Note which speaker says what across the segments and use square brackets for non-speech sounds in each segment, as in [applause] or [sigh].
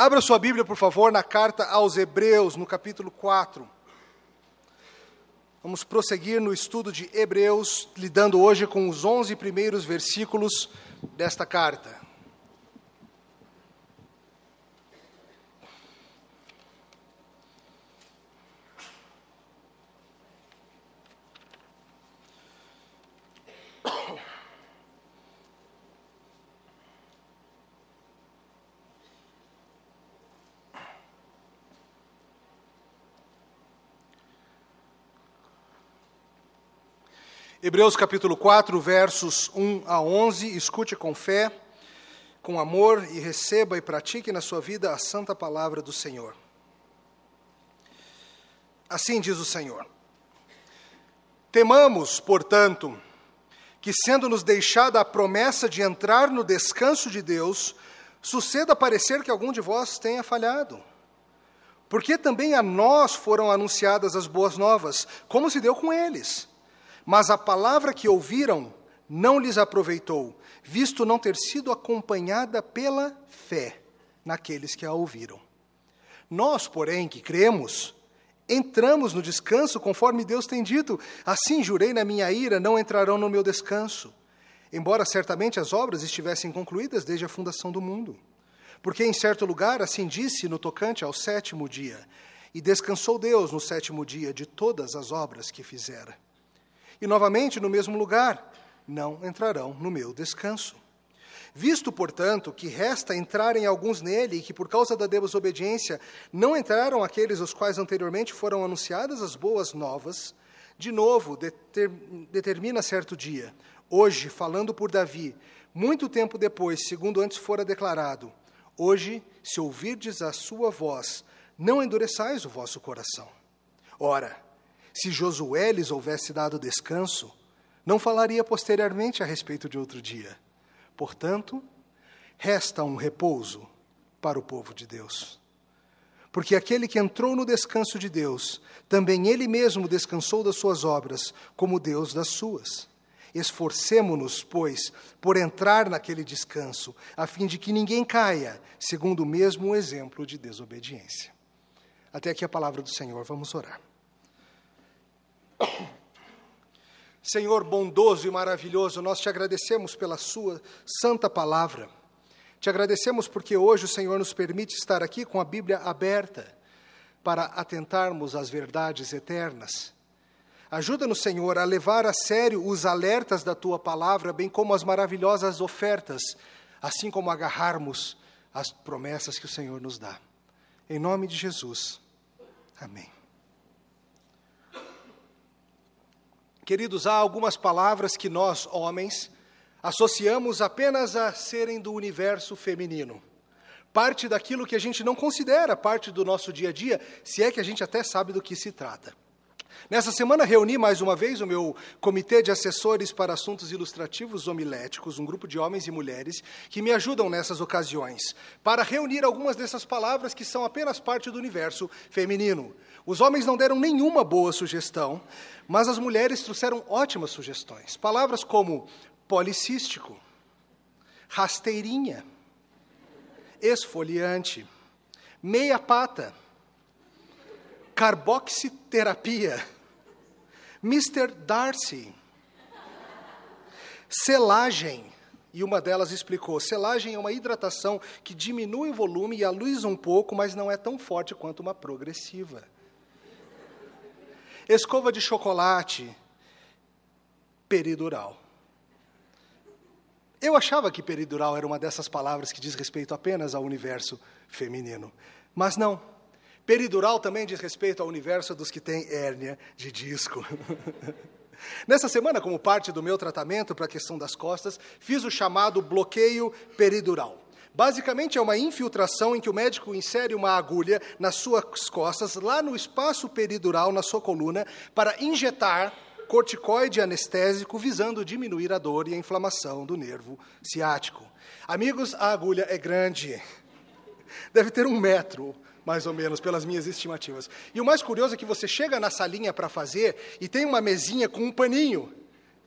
Speaker 1: Abra sua Bíblia, por favor, na carta aos Hebreus, no capítulo 4. Vamos prosseguir no estudo de Hebreus, lidando hoje com os 11 primeiros versículos desta carta. Hebreus capítulo 4, versos 1 a 11. Escute com fé, com amor e receba e pratique na sua vida a santa palavra do Senhor. Assim diz o Senhor: Temamos, portanto, que, sendo-nos deixada a promessa de entrar no descanso de Deus, suceda parecer que algum de vós tenha falhado. Porque também a nós foram anunciadas as boas novas, como se deu com eles. Mas a palavra que ouviram não lhes aproveitou, visto não ter sido acompanhada pela fé naqueles que a ouviram. Nós, porém, que cremos, entramos no descanso conforme Deus tem dito: Assim jurei na minha ira, não entrarão no meu descanso. Embora certamente as obras estivessem concluídas desde a fundação do mundo. Porque em certo lugar assim disse no tocante ao sétimo dia: E descansou Deus no sétimo dia de todas as obras que fizera. E novamente no mesmo lugar, não entrarão no meu descanso. Visto, portanto, que resta entrarem alguns nele e que por causa da desobediência não entraram aqueles aos quais anteriormente foram anunciadas as boas novas, de novo deter, determina certo dia, hoje, falando por Davi, muito tempo depois, segundo antes fora declarado: Hoje, se ouvirdes a sua voz, não endureçais o vosso coração. Ora, se Josué lhes houvesse dado descanso, não falaria posteriormente a respeito de outro dia. Portanto, resta um repouso para o povo de Deus. Porque aquele que entrou no descanso de Deus, também ele mesmo descansou das suas obras, como Deus das suas. Esforcemo-nos, pois, por entrar naquele descanso, a fim de que ninguém caia, segundo o mesmo exemplo de desobediência. Até aqui a palavra do Senhor, vamos orar. Senhor bondoso e maravilhoso, nós te agradecemos pela Sua santa palavra. Te agradecemos porque hoje o Senhor nos permite estar aqui com a Bíblia aberta para atentarmos às verdades eternas. Ajuda-nos, Senhor, a levar a sério os alertas da tua palavra, bem como as maravilhosas ofertas, assim como agarrarmos as promessas que o Senhor nos dá. Em nome de Jesus. Amém. Queridos, há algumas palavras que nós, homens, associamos apenas a serem do universo feminino. Parte daquilo que a gente não considera parte do nosso dia a dia, se é que a gente até sabe do que se trata. Nessa semana reuni mais uma vez o meu comitê de assessores para assuntos ilustrativos homiléticos, um grupo de homens e mulheres que me ajudam nessas ocasiões, para reunir algumas dessas palavras que são apenas parte do universo feminino. Os homens não deram nenhuma boa sugestão, mas as mulheres trouxeram ótimas sugestões. Palavras como policístico, rasteirinha, esfoliante, meia pata, carboxiterapia, Mr. Darcy, selagem, e uma delas explicou: selagem é uma hidratação que diminui o volume e a luz um pouco, mas não é tão forte quanto uma progressiva escova de chocolate, peridural. Eu achava que peridural era uma dessas palavras que diz respeito apenas ao universo feminino, mas não. Peridural também diz respeito ao universo dos que têm hérnia de disco. [laughs] Nessa semana, como parte do meu tratamento para a questão das costas, fiz o chamado bloqueio peridural. Basicamente, é uma infiltração em que o médico insere uma agulha nas suas costas, lá no espaço peridural, na sua coluna, para injetar corticoide anestésico, visando diminuir a dor e a inflamação do nervo ciático. Amigos, a agulha é grande. Deve ter um metro, mais ou menos, pelas minhas estimativas. E o mais curioso é que você chega na salinha para fazer e tem uma mesinha com um paninho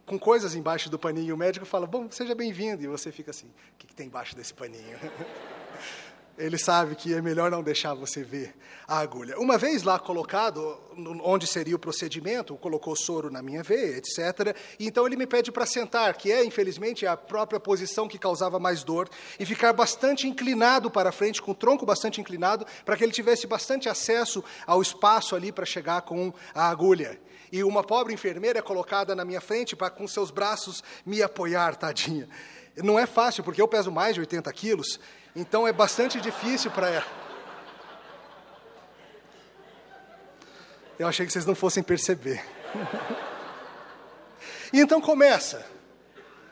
Speaker 1: com coisas embaixo do paninho. O médico fala: Bom, seja bem-vindo. E você fica assim: O que, que tem embaixo desse paninho? [laughs] Ele sabe que é melhor não deixar você ver a agulha. Uma vez lá colocado, onde seria o procedimento, colocou soro na minha veia, etc. E então ele me pede para sentar, que é, infelizmente, a própria posição que causava mais dor, e ficar bastante inclinado para frente, com o tronco bastante inclinado, para que ele tivesse bastante acesso ao espaço ali para chegar com a agulha. E uma pobre enfermeira é colocada na minha frente para, com seus braços, me apoiar, tadinha. Não é fácil, porque eu peso mais de 80 quilos, então é bastante difícil para ela. Eu achei que vocês não fossem perceber. [laughs] e então começa.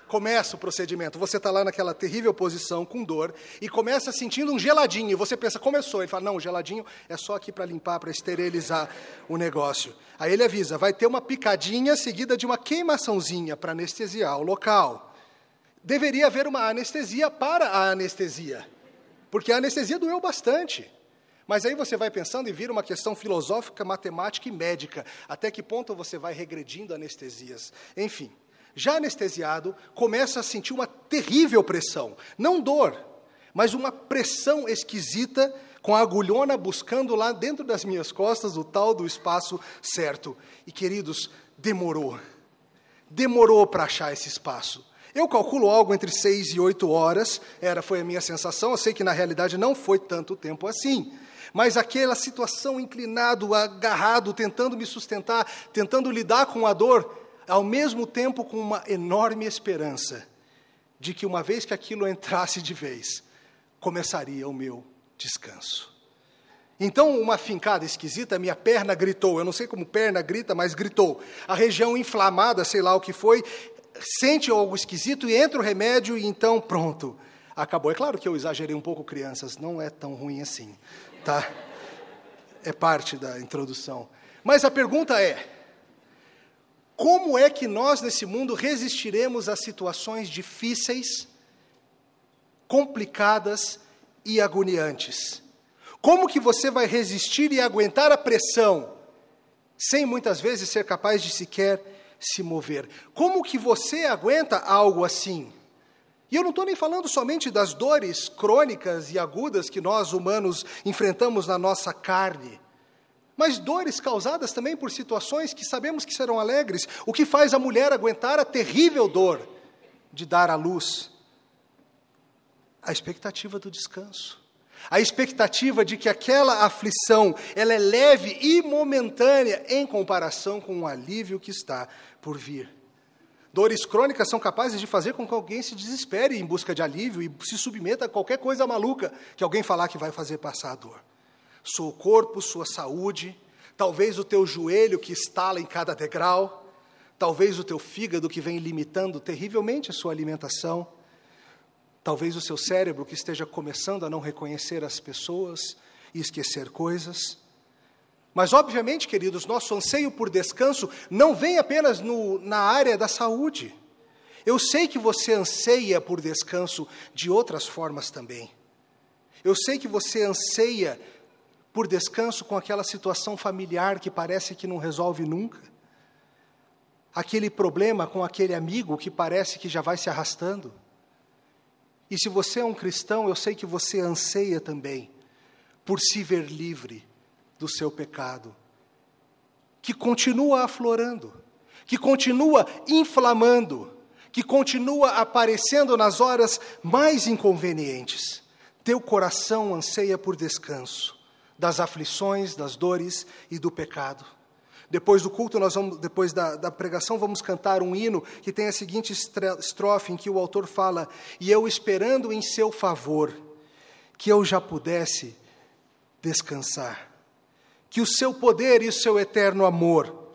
Speaker 1: Começa o procedimento. Você está lá naquela terrível posição com dor e começa sentindo um geladinho. E você pensa, começou. Ele fala, não, o geladinho é só aqui para limpar, para esterilizar o negócio. Aí ele avisa, vai ter uma picadinha seguida de uma queimaçãozinha para anestesiar o local deveria haver uma anestesia para a anestesia, porque a anestesia doeu bastante. Mas aí você vai pensando e vira uma questão filosófica, matemática e médica. Até que ponto você vai regredindo anestesias? Enfim, já anestesiado, começa a sentir uma terrível pressão. Não dor, mas uma pressão esquisita, com a agulhona buscando lá dentro das minhas costas o tal do espaço certo. E queridos, demorou. Demorou para achar esse espaço. Eu calculo algo entre seis e oito horas, era foi a minha sensação. Eu sei que na realidade não foi tanto tempo assim, mas aquela situação inclinado, agarrado, tentando me sustentar, tentando lidar com a dor, ao mesmo tempo com uma enorme esperança de que uma vez que aquilo entrasse de vez, começaria o meu descanso. Então, uma fincada esquisita, minha perna gritou. Eu não sei como perna grita, mas gritou. A região inflamada, sei lá o que foi, sente algo esquisito e entra o remédio e então pronto, acabou. É claro que eu exagerei um pouco, crianças, não é tão ruim assim, tá? É parte da introdução. Mas a pergunta é: como é que nós nesse mundo resistiremos a situações difíceis, complicadas e agoniantes? Como que você vai resistir e aguentar a pressão sem muitas vezes ser capaz de sequer se mover. Como que você aguenta algo assim? E eu não estou nem falando somente das dores crônicas e agudas que nós humanos enfrentamos na nossa carne, mas dores causadas também por situações que sabemos que serão alegres. O que faz a mulher aguentar a terrível dor de dar à luz? A expectativa do descanso. A expectativa de que aquela aflição ela é leve e momentânea em comparação com o alívio que está por vir. Dores crônicas são capazes de fazer com que alguém se desespere em busca de alívio e se submeta a qualquer coisa maluca que alguém falar que vai fazer passar a dor. Seu corpo, sua saúde, talvez o teu joelho que estala em cada degrau, talvez o teu fígado que vem limitando terrivelmente a sua alimentação, talvez o seu cérebro que esteja começando a não reconhecer as pessoas e esquecer coisas. Mas, obviamente, queridos, nosso anseio por descanso não vem apenas no, na área da saúde. Eu sei que você anseia por descanso de outras formas também. Eu sei que você anseia por descanso com aquela situação familiar que parece que não resolve nunca. Aquele problema com aquele amigo que parece que já vai se arrastando. E se você é um cristão, eu sei que você anseia também por se ver livre do seu pecado, que continua aflorando, que continua inflamando, que continua aparecendo nas horas mais inconvenientes. Teu coração anseia por descanso das aflições, das dores e do pecado. Depois do culto, nós vamos, depois da, da, pregação, vamos cantar um hino que tem a seguinte estrofe em que o autor fala: E eu esperando em seu favor, que eu já pudesse descansar que o seu poder e o seu eterno amor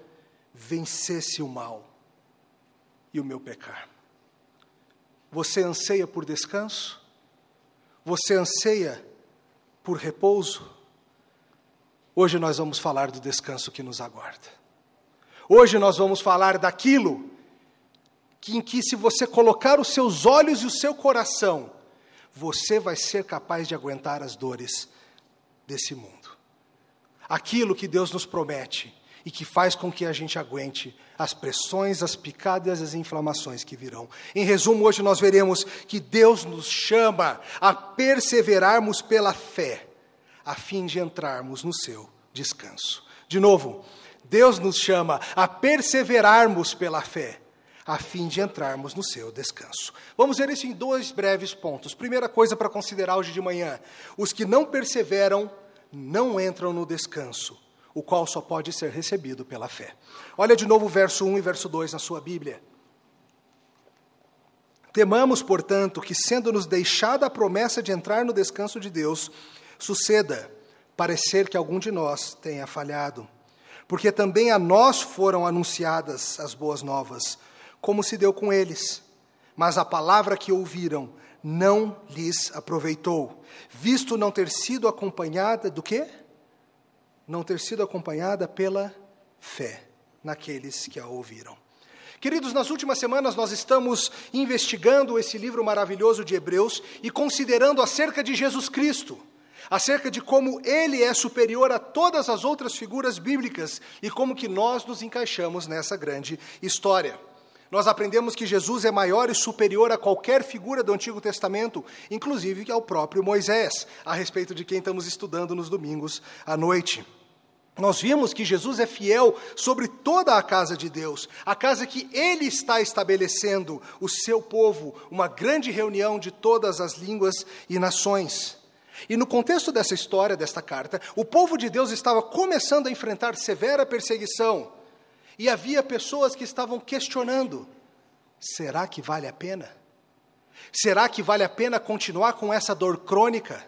Speaker 1: vencesse o mal e o meu pecar. Você anseia por descanso? Você anseia por repouso? Hoje nós vamos falar do descanso que nos aguarda. Hoje nós vamos falar daquilo que, em que, se você colocar os seus olhos e o seu coração, você vai ser capaz de aguentar as dores desse mundo aquilo que Deus nos promete. e que faz com que a gente aguente as pressões, as picadas as inflamações que virão. Em resumo, hoje nós veremos que Deus nos chama a perseverarmos pela fé, a fim de entrarmos no seu descanso. De novo, Deus nos chama a perseverarmos pela fé, a fim de entrarmos no seu descanso. Vamos ver isso em dois breves pontos. Primeira coisa para considerar hoje de manhã: os que não perseveram não entram no descanso, o qual só pode ser recebido pela fé. Olha de novo o verso 1 e verso 2 na sua Bíblia. Temamos, portanto, que, sendo-nos deixada a promessa de entrar no descanso de Deus, suceda parecer que algum de nós tenha falhado. Porque também a nós foram anunciadas as boas novas como se deu com eles. Mas a palavra que ouviram não lhes aproveitou, visto não ter sido acompanhada do quê? Não ter sido acompanhada pela fé naqueles que a ouviram. Queridos, nas últimas semanas nós estamos investigando esse livro maravilhoso de Hebreus e considerando acerca de Jesus Cristo, acerca de como ele é superior a todas as outras figuras bíblicas e como que nós nos encaixamos nessa grande história. Nós aprendemos que Jesus é maior e superior a qualquer figura do Antigo Testamento, inclusive ao próprio Moisés, a respeito de quem estamos estudando nos domingos à noite. Nós vimos que Jesus é fiel sobre toda a casa de Deus, a casa que Ele está estabelecendo, o seu povo, uma grande reunião de todas as línguas e nações. E no contexto dessa história, desta carta, o povo de Deus estava começando a enfrentar severa perseguição e havia pessoas que estavam questionando: será que vale a pena? Será que vale a pena continuar com essa dor crônica?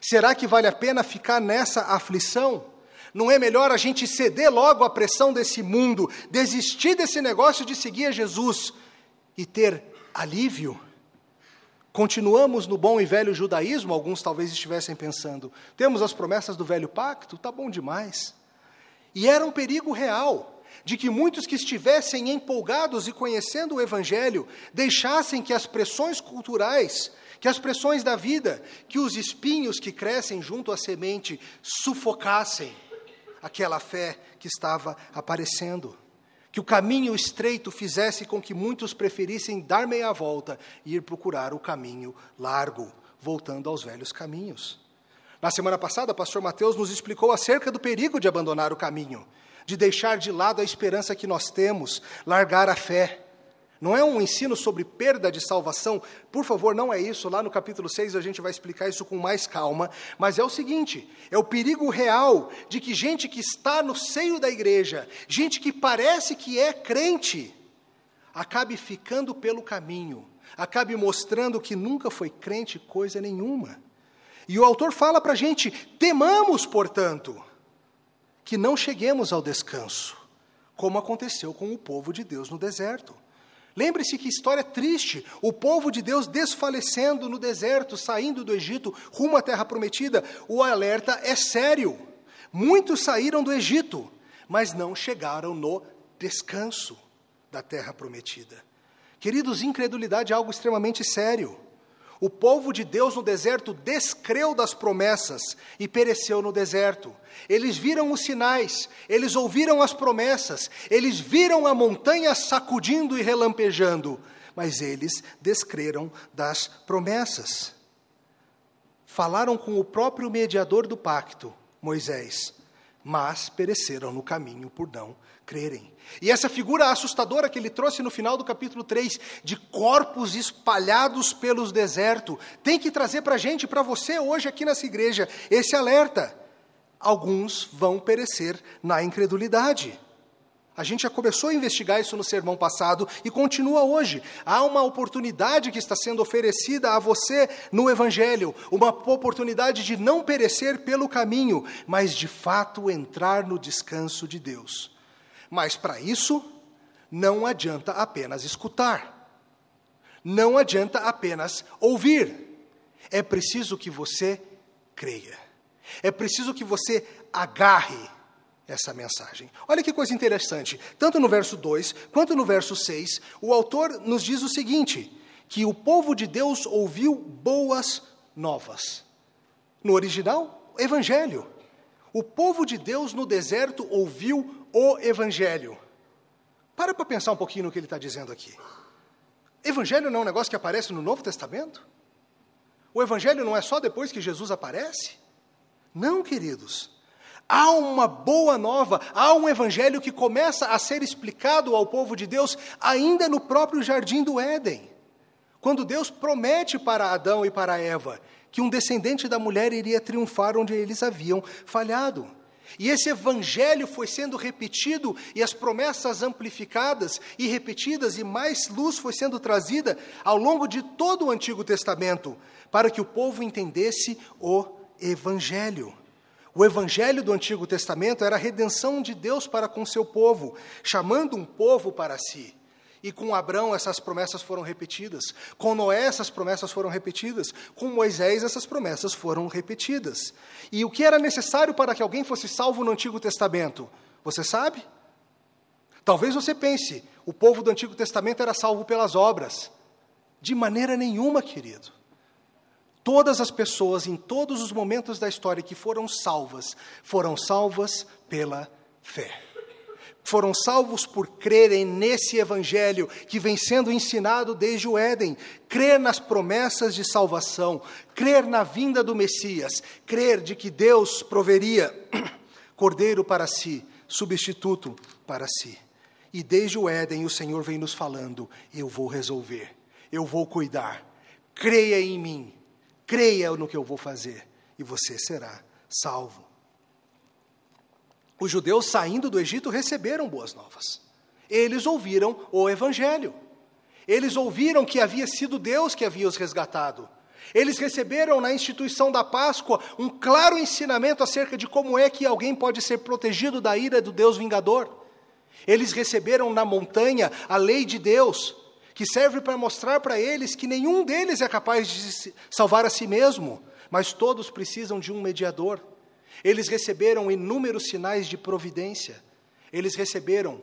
Speaker 1: Será que vale a pena ficar nessa aflição? Não é melhor a gente ceder logo à pressão desse mundo, desistir desse negócio de seguir a Jesus e ter alívio? Continuamos no bom e velho judaísmo, alguns talvez estivessem pensando. Temos as promessas do velho pacto, tá bom demais. E era um perigo real de que muitos que estivessem empolgados e conhecendo o Evangelho deixassem que as pressões culturais, que as pressões da vida, que os espinhos que crescem junto à semente sufocassem aquela fé que estava aparecendo. Que o caminho estreito fizesse com que muitos preferissem dar meia volta e ir procurar o caminho largo, voltando aos velhos caminhos. Na semana passada, o pastor Mateus nos explicou acerca do perigo de abandonar o caminho de deixar de lado a esperança que nós temos, largar a fé. Não é um ensino sobre perda de salvação, por favor, não é isso. Lá no capítulo 6 a gente vai explicar isso com mais calma, mas é o seguinte: é o perigo real de que gente que está no seio da igreja, gente que parece que é crente, acabe ficando pelo caminho, acabe mostrando que nunca foi crente coisa nenhuma. E o autor fala para a gente: temamos, portanto que não cheguemos ao descanso, como aconteceu com o povo de Deus no deserto. Lembre-se que história triste, o povo de Deus desfalecendo no deserto, saindo do Egito rumo à terra prometida. O alerta é sério. Muitos saíram do Egito, mas não chegaram no descanso da terra prometida. Queridos, incredulidade é algo extremamente sério. O povo de Deus no deserto descreu das promessas e pereceu no deserto. Eles viram os sinais, eles ouviram as promessas, eles viram a montanha sacudindo e relampejando, mas eles descreram das promessas. Falaram com o próprio mediador do pacto, Moisés, mas pereceram no caminho por não crerem. E essa figura assustadora que ele trouxe no final do capítulo 3, de corpos espalhados pelos desertos, tem que trazer para a gente, para você hoje aqui nessa igreja, esse alerta. Alguns vão perecer na incredulidade. A gente já começou a investigar isso no sermão passado e continua hoje. Há uma oportunidade que está sendo oferecida a você no Evangelho, uma oportunidade de não perecer pelo caminho, mas de fato entrar no descanso de Deus. Mas para isso, não adianta apenas escutar. Não adianta apenas ouvir. É preciso que você creia. É preciso que você agarre essa mensagem. Olha que coisa interessante. Tanto no verso 2 quanto no verso 6, o autor nos diz o seguinte: que o povo de Deus ouviu boas novas. No original, evangelho. O povo de Deus no deserto ouviu o Evangelho. Para para pensar um pouquinho no que ele está dizendo aqui. Evangelho não é um negócio que aparece no Novo Testamento? O Evangelho não é só depois que Jesus aparece? Não, queridos. Há uma boa nova, há um evangelho que começa a ser explicado ao povo de Deus ainda no próprio jardim do Éden. Quando Deus promete para Adão e para Eva que um descendente da mulher iria triunfar onde eles haviam falhado. E esse evangelho foi sendo repetido e as promessas amplificadas e repetidas, e mais luz foi sendo trazida ao longo de todo o Antigo Testamento, para que o povo entendesse o evangelho. O evangelho do Antigo Testamento era a redenção de Deus para com seu povo, chamando um povo para si. E com Abraão essas promessas foram repetidas, com Noé essas promessas foram repetidas, com Moisés essas promessas foram repetidas. E o que era necessário para que alguém fosse salvo no Antigo Testamento? Você sabe? Talvez você pense, o povo do Antigo Testamento era salvo pelas obras. De maneira nenhuma, querido. Todas as pessoas, em todos os momentos da história que foram salvas, foram salvas pela fé. Foram salvos por crerem nesse evangelho que vem sendo ensinado desde o Éden. Crer nas promessas de salvação, crer na vinda do Messias, crer de que Deus proveria [clears throat] cordeiro para si, substituto para si. E desde o Éden o Senhor vem nos falando: eu vou resolver, eu vou cuidar. Creia em mim, creia no que eu vou fazer e você será salvo. Os judeus saindo do Egito receberam boas novas. Eles ouviram o Evangelho. Eles ouviram que havia sido Deus que havia os resgatado. Eles receberam na instituição da Páscoa um claro ensinamento acerca de como é que alguém pode ser protegido da ira do Deus vingador. Eles receberam na montanha a lei de Deus, que serve para mostrar para eles que nenhum deles é capaz de salvar a si mesmo, mas todos precisam de um mediador. Eles receberam inúmeros sinais de providência. Eles receberam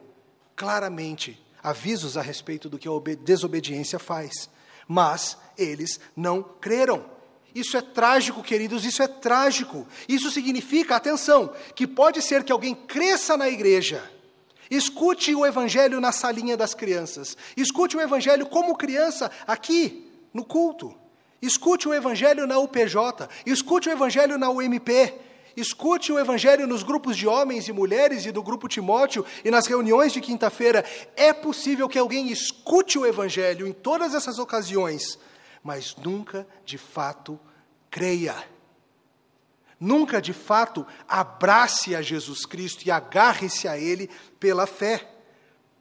Speaker 1: claramente avisos a respeito do que a desobediência faz. Mas eles não creram. Isso é trágico, queridos, isso é trágico. Isso significa, atenção, que pode ser que alguém cresça na igreja, Escute o Evangelho na salinha das crianças. Escute o Evangelho como criança aqui, no culto. Escute o Evangelho na UPJ. Escute o Evangelho na UMP. Escute o Evangelho nos grupos de homens e mulheres e do grupo Timóteo e nas reuniões de quinta-feira. É possível que alguém escute o Evangelho em todas essas ocasiões, mas nunca de fato creia nunca de fato abrace a Jesus Cristo e agarre-se a Ele pela fé.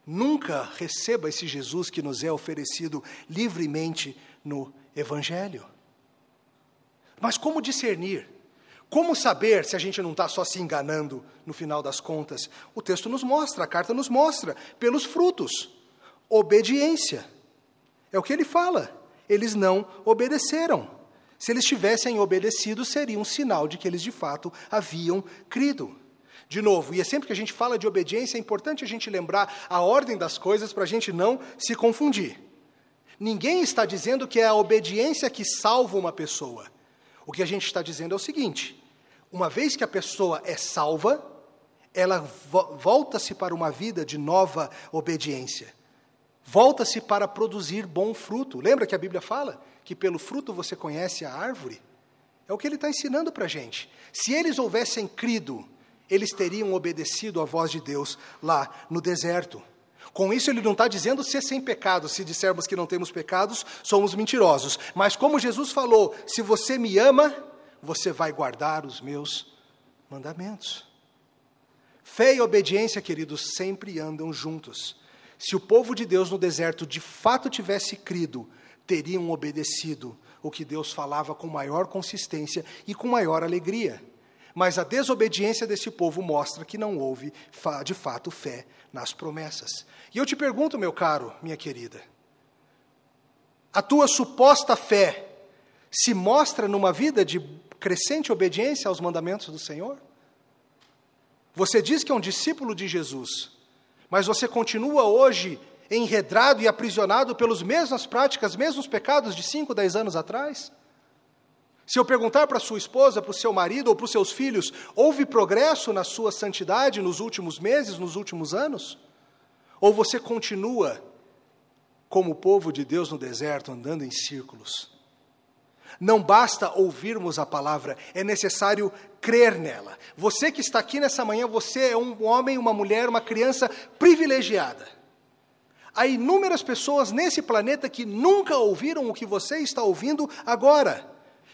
Speaker 1: Nunca receba esse Jesus que nos é oferecido livremente no Evangelho. Mas como discernir? Como saber se a gente não está só se enganando no final das contas? O texto nos mostra, a carta nos mostra, pelos frutos. Obediência. É o que ele fala. Eles não obedeceram. Se eles tivessem obedecido, seria um sinal de que eles de fato haviam crido. De novo, e é sempre que a gente fala de obediência, é importante a gente lembrar a ordem das coisas para a gente não se confundir. Ninguém está dizendo que é a obediência que salva uma pessoa. O que a gente está dizendo é o seguinte: uma vez que a pessoa é salva, ela vo volta-se para uma vida de nova obediência. Volta-se para produzir bom fruto. Lembra que a Bíblia fala que pelo fruto você conhece a árvore? É o que ele está ensinando para a gente. Se eles houvessem crido, eles teriam obedecido à voz de Deus lá no deserto. Com isso, ele não está dizendo ser sem pecado. Se dissermos que não temos pecados, somos mentirosos. Mas, como Jesus falou, se você me ama, você vai guardar os meus mandamentos. Fé e obediência, queridos, sempre andam juntos. Se o povo de Deus no deserto de fato tivesse crido, teriam obedecido o que Deus falava com maior consistência e com maior alegria. Mas a desobediência desse povo mostra que não houve, de fato, fé nas promessas. E eu te pergunto, meu caro, minha querida, a tua suposta fé se mostra numa vida de crescente obediência aos mandamentos do Senhor? Você diz que é um discípulo de Jesus, mas você continua hoje enredrado e aprisionado pelas mesmas práticas, mesmos pecados de 5, 10 anos atrás? Se eu perguntar para sua esposa, para o seu marido ou para os seus filhos, houve progresso na sua santidade nos últimos meses, nos últimos anos? Ou você continua como o povo de Deus no deserto, andando em círculos? Não basta ouvirmos a palavra, é necessário crer nela. Você que está aqui nessa manhã, você é um homem, uma mulher, uma criança privilegiada. Há inúmeras pessoas nesse planeta que nunca ouviram o que você está ouvindo agora,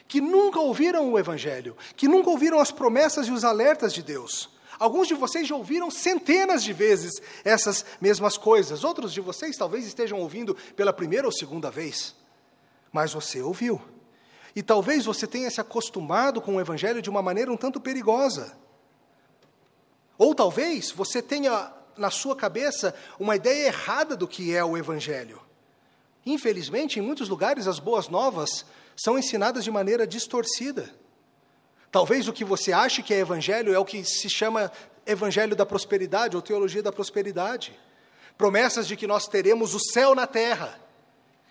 Speaker 1: que nunca ouviram o Evangelho, que nunca ouviram as promessas e os alertas de Deus. Alguns de vocês já ouviram centenas de vezes essas mesmas coisas, outros de vocês talvez estejam ouvindo pela primeira ou segunda vez, mas você ouviu. E talvez você tenha se acostumado com o Evangelho de uma maneira um tanto perigosa. Ou talvez você tenha na sua cabeça uma ideia errada do que é o Evangelho. Infelizmente, em muitos lugares, as boas novas são ensinadas de maneira distorcida. Talvez o que você ache que é Evangelho é o que se chama Evangelho da prosperidade ou teologia da prosperidade. Promessas de que nós teremos o céu na terra,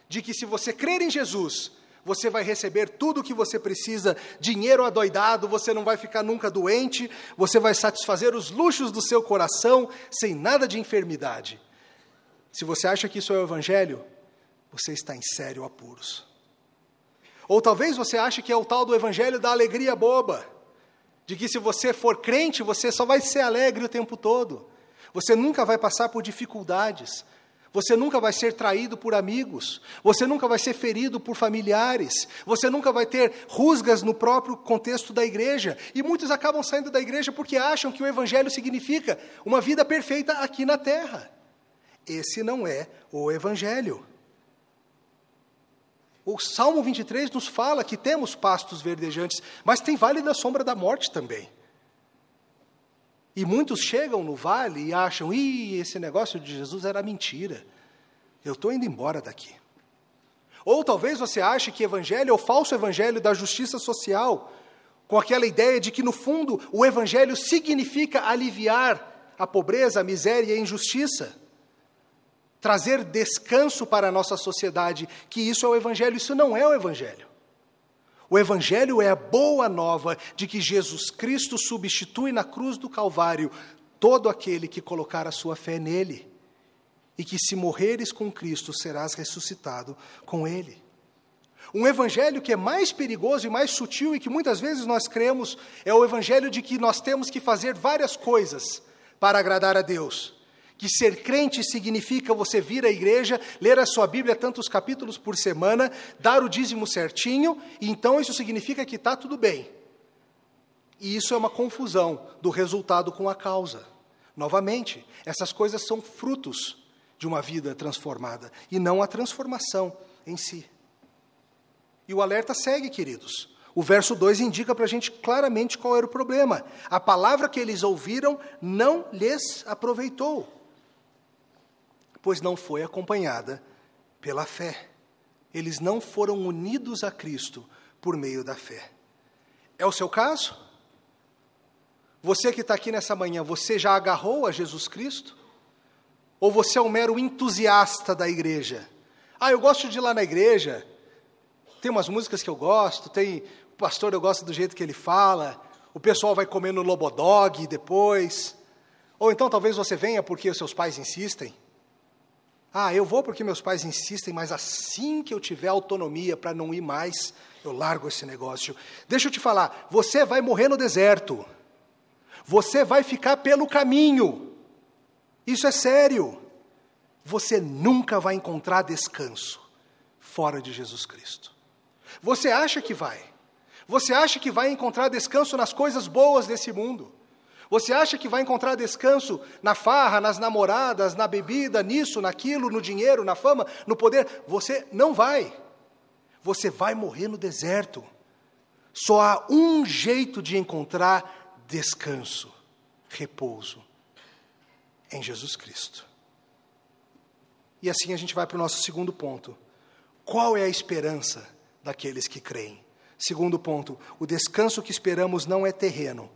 Speaker 1: de que se você crer em Jesus, você vai receber tudo o que você precisa, dinheiro adoidado, você não vai ficar nunca doente, você vai satisfazer os luxos do seu coração sem nada de enfermidade. Se você acha que isso é o Evangelho, você está em sério apuros. Ou talvez você ache que é o tal do Evangelho da alegria boba, de que se você for crente, você só vai ser alegre o tempo todo, você nunca vai passar por dificuldades, você nunca vai ser traído por amigos, você nunca vai ser ferido por familiares, você nunca vai ter rusgas no próprio contexto da igreja. E muitos acabam saindo da igreja porque acham que o evangelho significa uma vida perfeita aqui na terra. Esse não é o evangelho. O Salmo 23 nos fala que temos pastos verdejantes, mas tem vale da sombra da morte também. E muitos chegam no vale e acham: ih, esse negócio de Jesus era mentira. Eu estou indo embora daqui. Ou talvez você ache que evangelho é o falso evangelho da justiça social, com aquela ideia de que, no fundo, o evangelho significa aliviar a pobreza, a miséria e a injustiça. Trazer descanso para a nossa sociedade, que isso é o evangelho, isso não é o evangelho. O Evangelho é a boa nova de que Jesus Cristo substitui na cruz do Calvário todo aquele que colocar a sua fé nele, e que se morreres com Cristo serás ressuscitado com ele. Um evangelho que é mais perigoso e mais sutil e que muitas vezes nós cremos é o evangelho de que nós temos que fazer várias coisas para agradar a Deus que ser crente significa você vir à igreja, ler a sua Bíblia tantos capítulos por semana, dar o dízimo certinho, e então isso significa que está tudo bem. E isso é uma confusão do resultado com a causa. Novamente, essas coisas são frutos de uma vida transformada, e não a transformação em si. E o alerta segue, queridos. O verso 2 indica para a gente claramente qual era o problema. A palavra que eles ouviram não lhes aproveitou pois não foi acompanhada pela fé. Eles não foram unidos a Cristo por meio da fé. É o seu caso? Você que está aqui nessa manhã, você já agarrou a Jesus Cristo? Ou você é um mero entusiasta da igreja? Ah, eu gosto de ir lá na igreja, tem umas músicas que eu gosto, tem o pastor eu gosto do jeito que ele fala, o pessoal vai comer no Lobodog depois. Ou então talvez você venha porque os seus pais insistem. Ah, eu vou porque meus pais insistem, mas assim que eu tiver autonomia para não ir mais, eu largo esse negócio. Deixa eu te falar, você vai morrer no deserto. Você vai ficar pelo caminho. Isso é sério. Você nunca vai encontrar descanso fora de Jesus Cristo. Você acha que vai? Você acha que vai encontrar descanso nas coisas boas desse mundo? Você acha que vai encontrar descanso na farra, nas namoradas, na bebida, nisso, naquilo, no dinheiro, na fama, no poder? Você não vai. Você vai morrer no deserto. Só há um jeito de encontrar descanso, repouso, em Jesus Cristo. E assim a gente vai para o nosso segundo ponto. Qual é a esperança daqueles que creem? Segundo ponto, o descanso que esperamos não é terreno,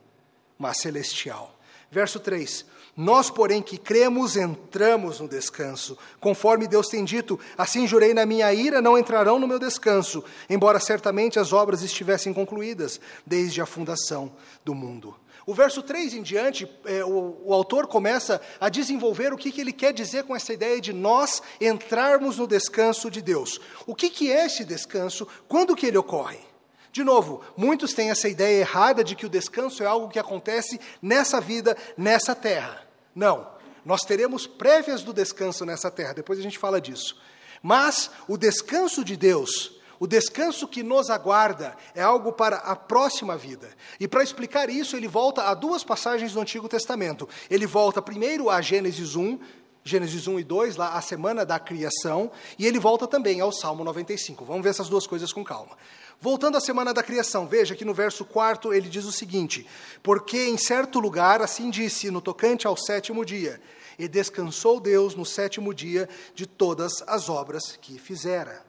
Speaker 1: mas celestial. Verso 3: Nós, porém, que cremos, entramos no descanso. Conforme Deus tem dito, assim jurei na minha ira, não entrarão no meu descanso, embora certamente as obras estivessem concluídas desde a fundação do mundo. O verso 3 em diante, é, o, o, autor começa a desenvolver o que, que, ele quer dizer com essa ideia de nós entrarmos no descanso de Deus. O que, que é esse descanso? Quando que ele ocorre? De novo, muitos têm essa ideia errada de que o descanso é algo que acontece nessa vida, nessa terra. Não. Nós teremos prévias do descanso nessa terra, depois a gente fala disso. Mas o descanso de Deus, o descanso que nos aguarda, é algo para a próxima vida. E para explicar isso, ele volta a duas passagens do Antigo Testamento. Ele volta primeiro a Gênesis 1, Gênesis 1 e 2, lá a semana da criação, e ele volta também ao Salmo 95. Vamos ver essas duas coisas com calma. Voltando à semana da criação, veja que no verso 4 ele diz o seguinte: Porque em certo lugar assim disse no tocante ao sétimo dia, e descansou Deus no sétimo dia de todas as obras que fizera.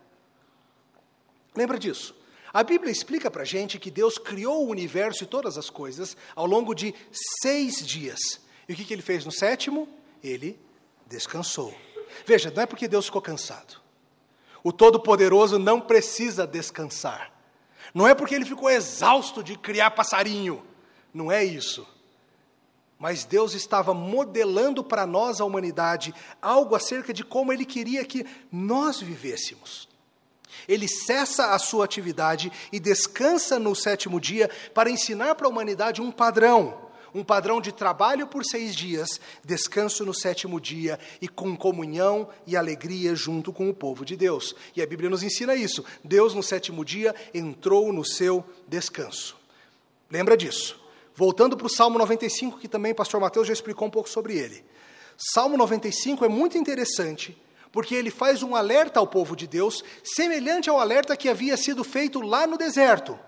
Speaker 1: Lembra disso? A Bíblia explica para a gente que Deus criou o universo e todas as coisas ao longo de seis dias. E o que, que ele fez no sétimo? Ele descansou. Veja, não é porque Deus ficou cansado. O Todo-Poderoso não precisa descansar. Não é porque ele ficou exausto de criar passarinho. Não é isso. Mas Deus estava modelando para nós, a humanidade, algo acerca de como Ele queria que nós vivêssemos. Ele cessa a sua atividade e descansa no sétimo dia para ensinar para a humanidade um padrão um padrão de trabalho por seis dias, descanso no sétimo dia e com comunhão e alegria junto com o povo de Deus. E a Bíblia nos ensina isso. Deus, no sétimo dia, entrou no seu descanso. Lembra disso. Voltando para o Salmo 95, que também o pastor Mateus já explicou um pouco sobre ele. Salmo 95 é muito interessante, porque ele faz um alerta ao povo de Deus, semelhante ao alerta que havia sido feito lá no deserto,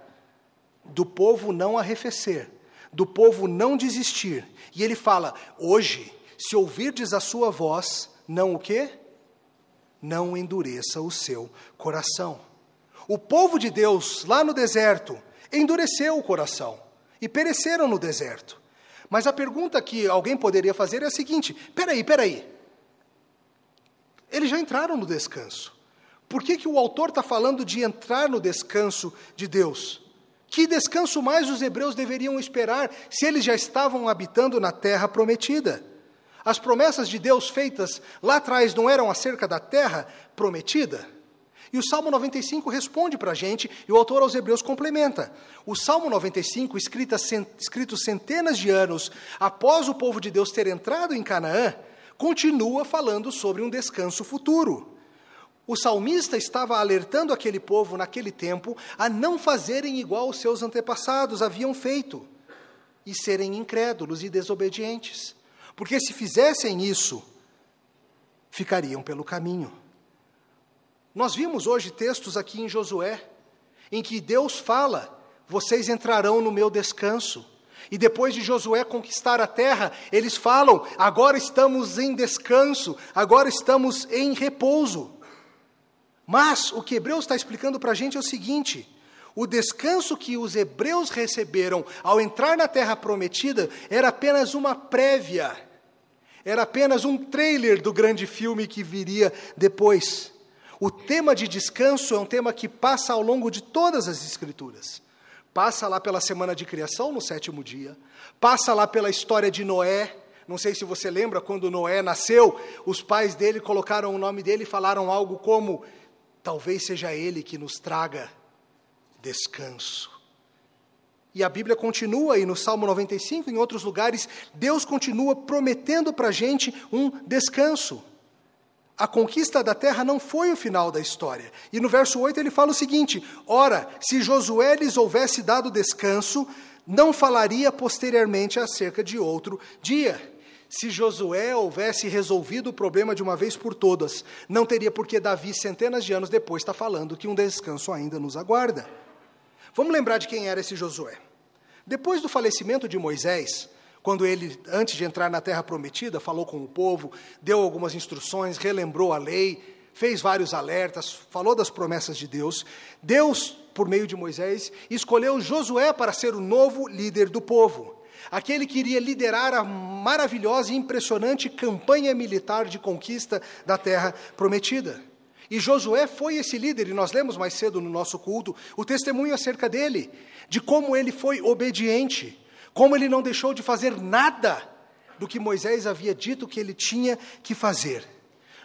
Speaker 1: do povo não arrefecer, do povo não desistir. E ele fala: hoje, se ouvirdes a sua voz, não o quê? Não endureça o seu coração. O povo de Deus, lá no deserto, endureceu o coração e pereceram no deserto. Mas a pergunta que alguém poderia fazer é a seguinte: peraí, peraí. Eles já entraram no descanso. Por que, que o autor está falando de entrar no descanso de Deus? Que descanso mais os hebreus deveriam esperar se eles já estavam habitando na terra prometida? As promessas de Deus feitas lá atrás não eram acerca da terra prometida? E o Salmo 95 responde para a gente, e o autor aos Hebreus complementa. O Salmo 95, escrito centenas de anos após o povo de Deus ter entrado em Canaã, continua falando sobre um descanso futuro. O salmista estava alertando aquele povo naquele tempo a não fazerem igual os seus antepassados haviam feito e serem incrédulos e desobedientes, porque se fizessem isso, ficariam pelo caminho. Nós vimos hoje textos aqui em Josué, em que Deus fala: vocês entrarão no meu descanso. E depois de Josué conquistar a terra, eles falam: agora estamos em descanso, agora estamos em repouso. Mas o que Hebreus está explicando para a gente é o seguinte: o descanso que os hebreus receberam ao entrar na terra prometida era apenas uma prévia, era apenas um trailer do grande filme que viria depois. O tema de descanso é um tema que passa ao longo de todas as Escrituras. Passa lá pela semana de criação, no sétimo dia, passa lá pela história de Noé. Não sei se você lembra, quando Noé nasceu, os pais dele colocaram o nome dele e falaram algo como talvez seja Ele que nos traga descanso. E a Bíblia continua, e no Salmo 95, em outros lugares, Deus continua prometendo para a gente um descanso. A conquista da terra não foi o final da história. E no verso 8 ele fala o seguinte: Ora, se Josué lhes houvesse dado descanso, não falaria posteriormente acerca de outro dia. Se Josué houvesse resolvido o problema de uma vez por todas, não teria por que Davi, centenas de anos depois, estar tá falando que um descanso ainda nos aguarda. Vamos lembrar de quem era esse Josué. Depois do falecimento de Moisés, quando ele, antes de entrar na terra prometida, falou com o povo, deu algumas instruções, relembrou a lei, fez vários alertas, falou das promessas de Deus, Deus, por meio de Moisés, escolheu Josué para ser o novo líder do povo. Aquele que iria liderar a maravilhosa e impressionante campanha militar de conquista da terra prometida. E Josué foi esse líder, e nós lemos mais cedo no nosso culto o testemunho acerca dele, de como ele foi obediente, como ele não deixou de fazer nada do que Moisés havia dito que ele tinha que fazer.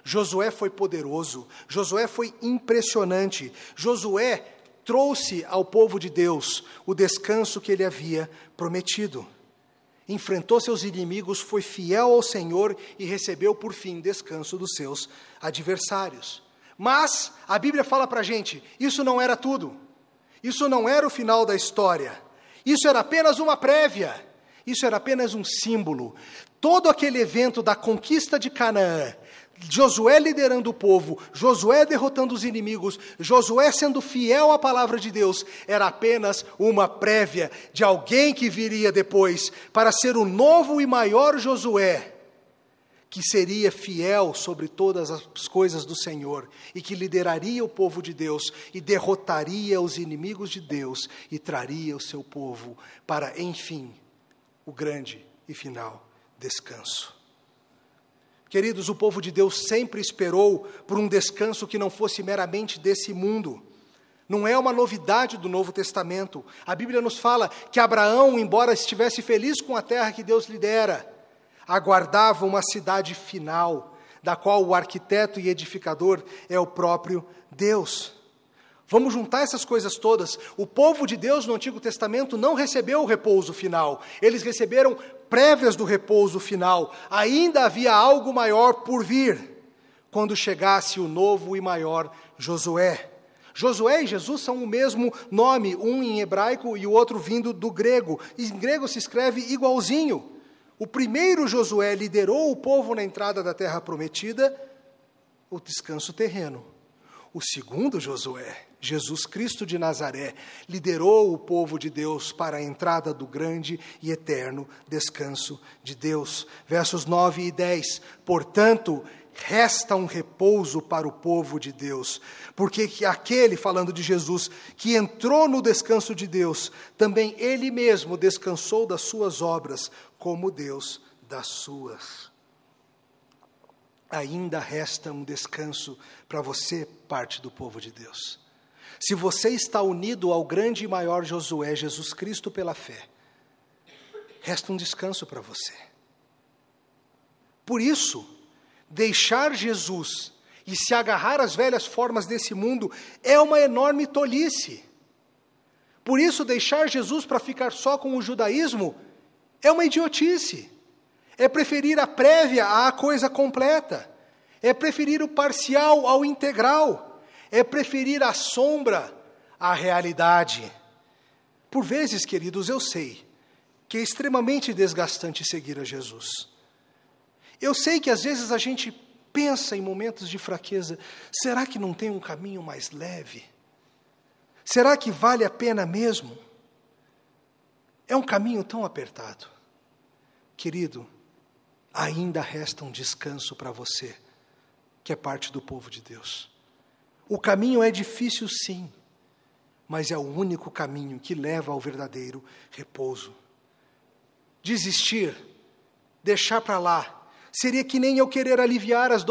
Speaker 1: Josué foi poderoso, Josué foi impressionante, Josué trouxe ao povo de Deus o descanso que ele havia prometido. Enfrentou seus inimigos, foi fiel ao Senhor e recebeu por fim descanso dos seus adversários. Mas a Bíblia fala para a gente: isso não era tudo, isso não era o final da história, isso era apenas uma prévia, isso era apenas um símbolo. Todo aquele evento da conquista de Canaã, Josué liderando o povo, Josué derrotando os inimigos, Josué sendo fiel à palavra de Deus, era apenas uma prévia de alguém que viria depois para ser o novo e maior Josué, que seria fiel sobre todas as coisas do Senhor e que lideraria o povo de Deus e derrotaria os inimigos de Deus e traria o seu povo para, enfim, o grande e final descanso. Queridos, o povo de Deus sempre esperou por um descanso que não fosse meramente desse mundo. Não é uma novidade do Novo Testamento. A Bíblia nos fala que Abraão, embora estivesse feliz com a terra que Deus lhe dera, aguardava uma cidade final, da qual o arquiteto e edificador é o próprio Deus. Vamos juntar essas coisas todas. O povo de Deus no Antigo Testamento não recebeu o repouso final, eles receberam prévias do repouso final. Ainda havia algo maior por vir, quando chegasse o novo e maior Josué. Josué e Jesus são o mesmo nome, um em hebraico e o outro vindo do grego. Em grego se escreve igualzinho. O primeiro Josué liderou o povo na entrada da terra prometida, o descanso terreno. O segundo Josué, Jesus Cristo de Nazaré, liderou o povo de Deus para a entrada do grande e eterno descanso de Deus. Versos 9 e 10. Portanto, resta um repouso para o povo de Deus, porque aquele, falando de Jesus, que entrou no descanso de Deus, também ele mesmo descansou das suas obras, como Deus das suas ainda resta um descanso para você, parte do povo de Deus. Se você está unido ao grande e maior Josué, Jesus Cristo, pela fé, resta um descanso para você. Por isso, deixar Jesus e se agarrar às velhas formas desse mundo é uma enorme tolice. Por isso, deixar Jesus para ficar só com o judaísmo é uma idiotice é preferir a prévia à coisa completa, é preferir o parcial ao integral, é preferir a sombra à realidade. Por vezes, queridos, eu sei que é extremamente desgastante seguir a Jesus. Eu sei que às vezes a gente pensa em momentos de fraqueza: será que não tem um caminho mais leve? Será que vale a pena mesmo? É um caminho tão apertado. Querido, ainda resta um descanso para você, que é parte do povo de Deus. O caminho é difícil, sim, mas é o único caminho que leva ao verdadeiro repouso. Desistir, deixar para lá, seria que nem eu querer aliviar as